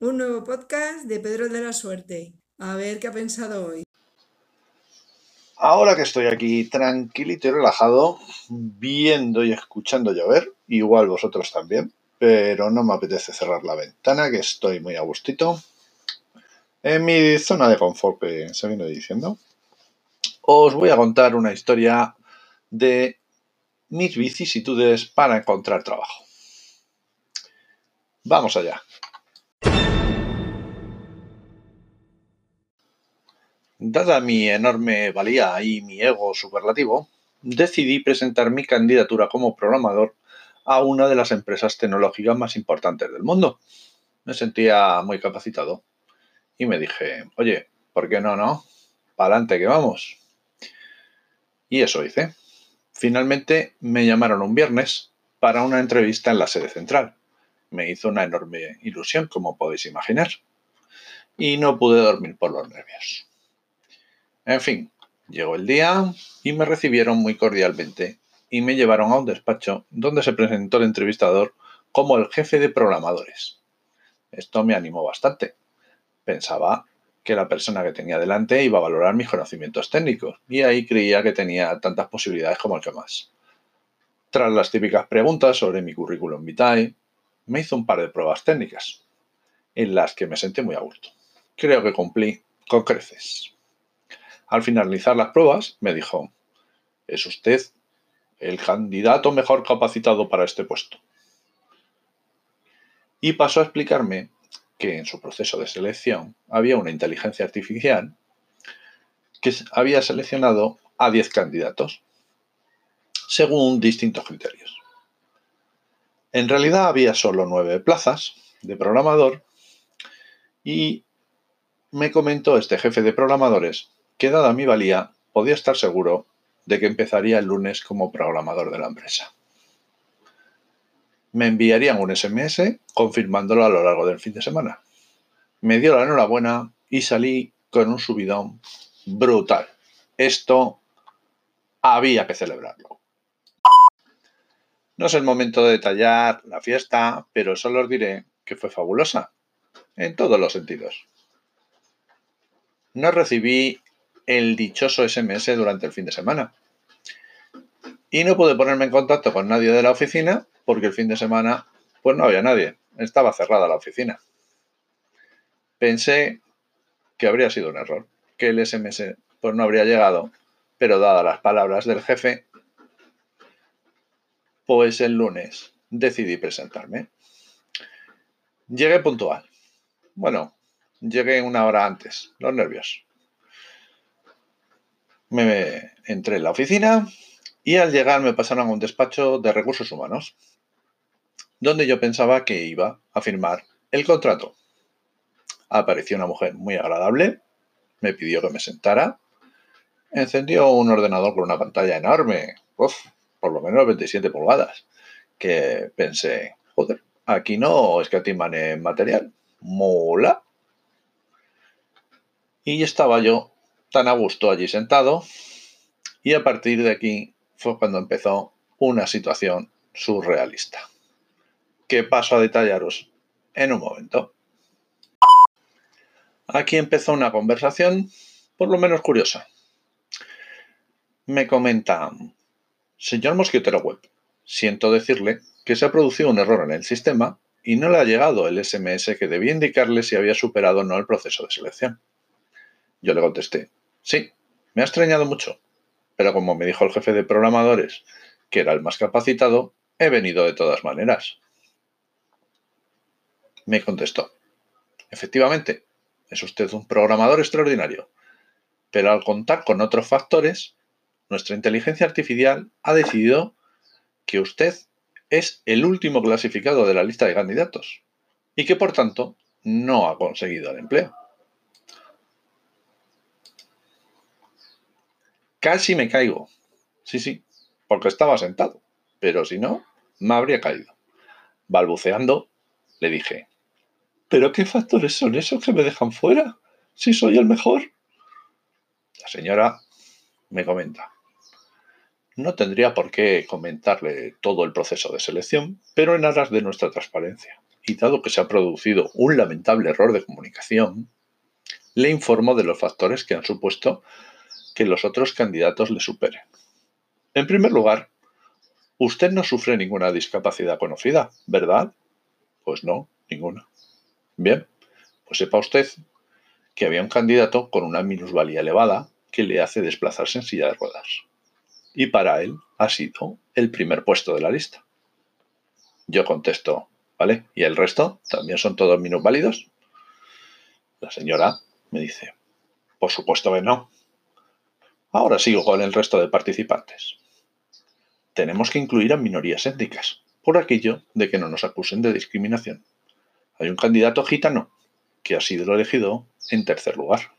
Un nuevo podcast de Pedro de la Suerte. A ver qué ha pensado hoy. Ahora que estoy aquí tranquilito y relajado, viendo y escuchando llover, igual vosotros también, pero no me apetece cerrar la ventana, que estoy muy a gustito. En mi zona de confort, que se viene diciendo, os voy a contar una historia de mis vicisitudes para encontrar trabajo. Vamos allá. Dada mi enorme valía y mi ego superlativo, decidí presentar mi candidatura como programador a una de las empresas tecnológicas más importantes del mundo. Me sentía muy capacitado y me dije, oye, ¿por qué no, no? Pa'lante que vamos. Y eso hice. Finalmente me llamaron un viernes para una entrevista en la sede central. Me hizo una enorme ilusión, como podéis imaginar. Y no pude dormir por los nervios. En fin, llegó el día y me recibieron muy cordialmente y me llevaron a un despacho donde se presentó el entrevistador como el jefe de programadores. Esto me animó bastante. Pensaba que la persona que tenía delante iba a valorar mis conocimientos técnicos y ahí creía que tenía tantas posibilidades como el que más. Tras las típicas preguntas sobre mi currículum vitae, me hizo un par de pruebas técnicas, en las que me sentí muy a gusto. Creo que cumplí con creces. Al finalizar las pruebas, me dijo, es usted el candidato mejor capacitado para este puesto. Y pasó a explicarme que en su proceso de selección había una inteligencia artificial que había seleccionado a 10 candidatos según distintos criterios. En realidad había solo 9 plazas de programador y me comentó este jefe de programadores que dada mi valía, podía estar seguro de que empezaría el lunes como programador de la empresa. Me enviarían un SMS confirmándolo a lo largo del fin de semana. Me dio la enhorabuena y salí con un subidón brutal. Esto había que celebrarlo. No es el momento de detallar la fiesta, pero solo os diré que fue fabulosa, en todos los sentidos. No recibí el dichoso SMS durante el fin de semana. Y no pude ponerme en contacto con nadie de la oficina porque el fin de semana pues no había nadie, estaba cerrada la oficina. Pensé que habría sido un error, que el SMS pues no habría llegado, pero dadas las palabras del jefe, pues el lunes decidí presentarme. Llegué puntual. Bueno, llegué una hora antes, los nervios me entré en la oficina y al llegar me pasaron a un despacho de recursos humanos, donde yo pensaba que iba a firmar el contrato. Apareció una mujer muy agradable, me pidió que me sentara, encendió un ordenador con una pantalla enorme, por lo menos 27 pulgadas, que pensé, joder, aquí no escatiman en material, mola. Y estaba yo tan a gusto allí sentado y a partir de aquí fue cuando empezó una situación surrealista, que paso a detallaros en un momento. Aquí empezó una conversación por lo menos curiosa. Me comenta, señor Mosquitero Web, siento decirle que se ha producido un error en el sistema y no le ha llegado el SMS que debía indicarle si había superado o no el proceso de selección. Yo le contesté, Sí, me ha extrañado mucho, pero como me dijo el jefe de programadores que era el más capacitado, he venido de todas maneras. Me contestó, efectivamente, es usted un programador extraordinario, pero al contar con otros factores, nuestra inteligencia artificial ha decidido que usted es el último clasificado de la lista de candidatos y que por tanto no ha conseguido el empleo. Casi me caigo. Sí, sí, porque estaba sentado. Pero si no, me habría caído. Balbuceando, le dije, ¿pero qué factores son esos que me dejan fuera? Si soy el mejor. La señora me comenta, no tendría por qué comentarle todo el proceso de selección, pero en aras de nuestra transparencia y dado que se ha producido un lamentable error de comunicación, le informo de los factores que han supuesto que los otros candidatos le superen. En primer lugar, usted no sufre ninguna discapacidad conocida, ¿verdad? Pues no, ninguna. Bien, pues sepa usted que había un candidato con una minusvalía elevada que le hace desplazarse en silla de ruedas. Y para él ha sido el primer puesto de la lista. Yo contesto, ¿vale? ¿Y el resto? ¿También son todos minusválidos? La señora me dice, por supuesto que no. Ahora sigo con el resto de participantes. Tenemos que incluir a minorías étnicas, por aquello de que no nos acusen de discriminación. Hay un candidato gitano que ha sido elegido en tercer lugar.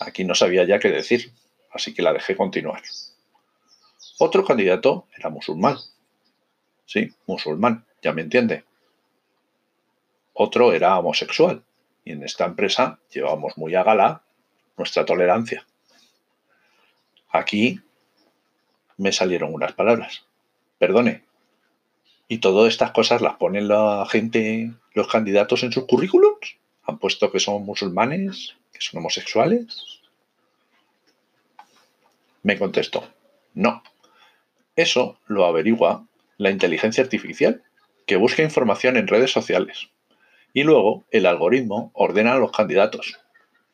Aquí no sabía ya qué decir, así que la dejé continuar. Otro candidato era musulmán. Sí, musulmán, ya me entiende. Otro era homosexual. Y en esta empresa llevamos muy a gala nuestra tolerancia. Aquí me salieron unas palabras. Perdone. ¿Y todas estas cosas las ponen la gente, los candidatos en sus currículums? ¿Han puesto que son musulmanes? ¿Que son homosexuales? Me contestó, no. Eso lo averigua la inteligencia artificial, que busca información en redes sociales. Y luego el algoritmo ordena a los candidatos.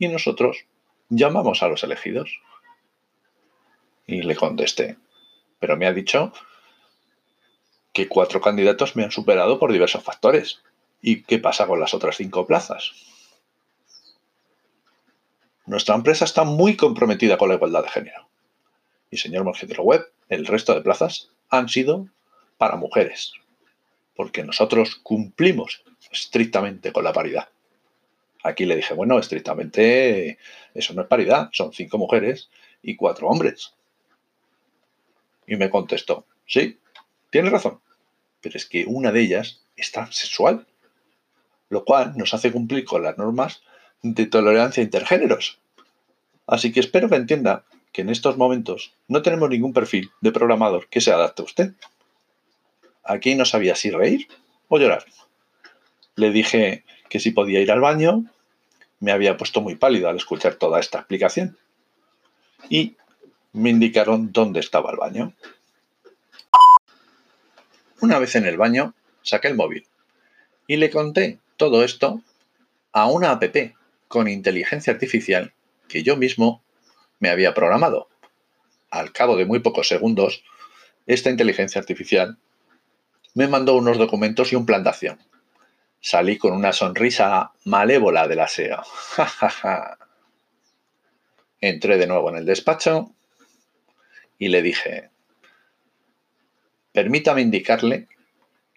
Y nosotros llamamos a los elegidos. Y le contesté, pero me ha dicho que cuatro candidatos me han superado por diversos factores. ¿Y qué pasa con las otras cinco plazas? Nuestra empresa está muy comprometida con la igualdad de género. Y señor Mosquetero Web, el resto de plazas han sido para mujeres, porque nosotros cumplimos estrictamente con la paridad. Aquí le dije, bueno, estrictamente eso no es paridad, son cinco mujeres y cuatro hombres. Y me contestó, sí, tiene razón, pero es que una de ellas es transexual, lo cual nos hace cumplir con las normas de tolerancia intergéneros. Así que espero que entienda que en estos momentos no tenemos ningún perfil de programador que se adapte a usted. Aquí no sabía si reír o llorar. Le dije que si podía ir al baño, me había puesto muy pálido al escuchar toda esta explicación. Y me indicaron dónde estaba el baño. Una vez en el baño, saqué el móvil y le conté todo esto a una app con inteligencia artificial que yo mismo me había programado. Al cabo de muy pocos segundos, esta inteligencia artificial me mandó unos documentos y un plan de acción. Salí con una sonrisa malévola de la SEO. Entré de nuevo en el despacho y le dije, permítame indicarle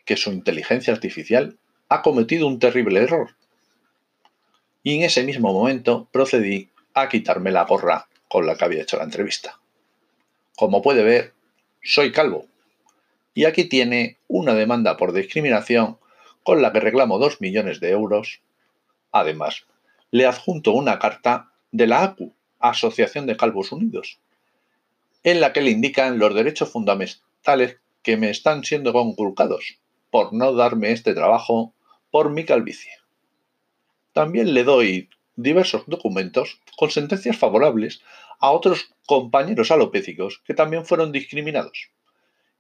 que su inteligencia artificial ha cometido un terrible error. Y en ese mismo momento procedí a quitarme la gorra con la que había hecho la entrevista. Como puede ver, soy calvo. Y aquí tiene una demanda por discriminación con la que reclamo 2 millones de euros. Además, le adjunto una carta de la ACU, Asociación de Calvos Unidos, en la que le indican los derechos fundamentales que me están siendo conculcados por no darme este trabajo por mi calvicie. También le doy diversos documentos con sentencias favorables a otros compañeros alopécicos que también fueron discriminados.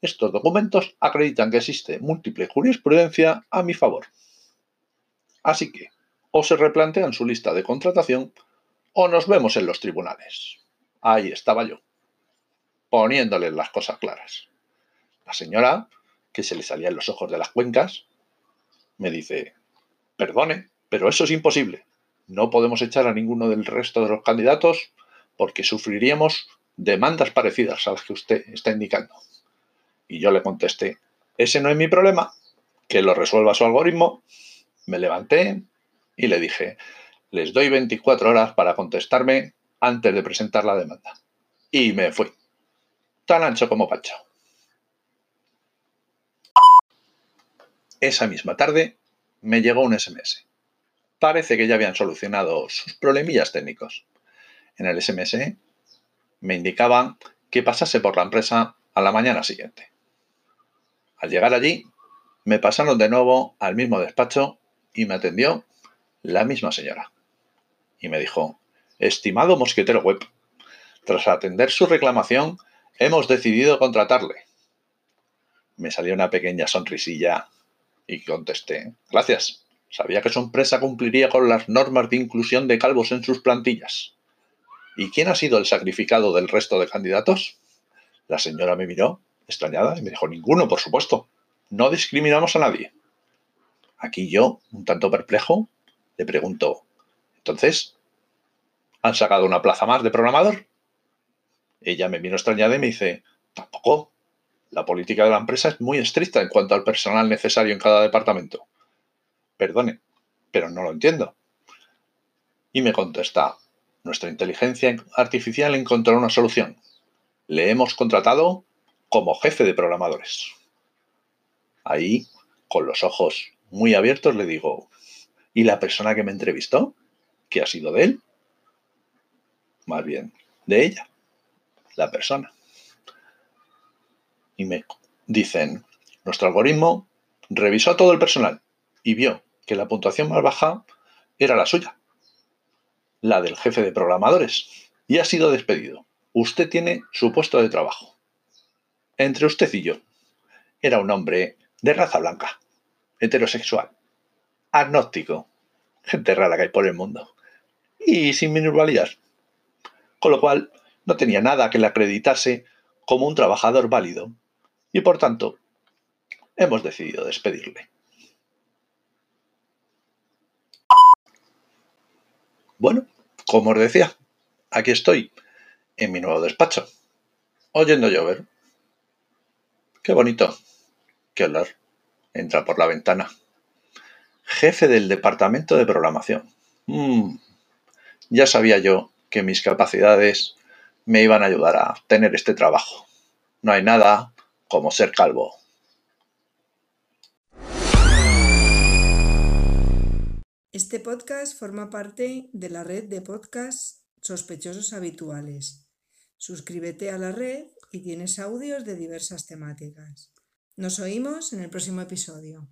Estos documentos acreditan que existe múltiple jurisprudencia a mi favor. Así que, o se replantean su lista de contratación, o nos vemos en los tribunales. Ahí estaba yo, poniéndole las cosas claras. La señora, que se le salían los ojos de las cuencas, me dice, perdone, pero eso es imposible. No podemos echar a ninguno del resto de los candidatos porque sufriríamos demandas parecidas a las que usted está indicando. Y yo le contesté, ese no es mi problema, que lo resuelva su algoritmo. Me levanté y le dije, les doy 24 horas para contestarme antes de presentar la demanda. Y me fui, tan ancho como Pancho. Esa misma tarde me llegó un SMS. Parece que ya habían solucionado sus problemillas técnicos. En el SMS me indicaban que pasase por la empresa a la mañana siguiente. Al llegar allí, me pasaron de nuevo al mismo despacho y me atendió la misma señora. Y me dijo, estimado mosquetero web, tras atender su reclamación, hemos decidido contratarle. Me salió una pequeña sonrisilla y contesté, gracias. Sabía que su empresa cumpliría con las normas de inclusión de calvos en sus plantillas. ¿Y quién ha sido el sacrificado del resto de candidatos? La señora me miró, extrañada, y me dijo, ninguno, por supuesto. No discriminamos a nadie. Aquí yo, un tanto perplejo, le pregunto, entonces, ¿han sacado una plaza más de programador? Ella me vino extrañada y me dice, tampoco. La política de la empresa es muy estricta en cuanto al personal necesario en cada departamento. Perdone, pero no lo entiendo. Y me contesta, nuestra inteligencia artificial encontró una solución. Le hemos contratado como jefe de programadores. Ahí, con los ojos muy abiertos, le digo, ¿y la persona que me entrevistó? ¿Qué ha sido de él? Más bien, de ella, la persona. Y me dicen, nuestro algoritmo revisó a todo el personal y vio que la puntuación más baja era la suya, la del jefe de programadores, y ha sido despedido. Usted tiene su puesto de trabajo. Entre usted y yo. Era un hombre de raza blanca, heterosexual, agnóstico, gente rara que hay por el mundo, y sin minusvalías. Con lo cual, no tenía nada que le acreditase como un trabajador válido, y por tanto, hemos decidido despedirle. Bueno, como os decía, aquí estoy, en mi nuevo despacho, oyendo llover. Qué bonito. Qué olor. Entra por la ventana. Jefe del departamento de programación. Mm. Ya sabía yo que mis capacidades me iban a ayudar a tener este trabajo. No hay nada como ser calvo. Este podcast forma parte de la red de podcasts sospechosos habituales. Suscríbete a la red y tienes audios de diversas temáticas. Nos oímos en el próximo episodio.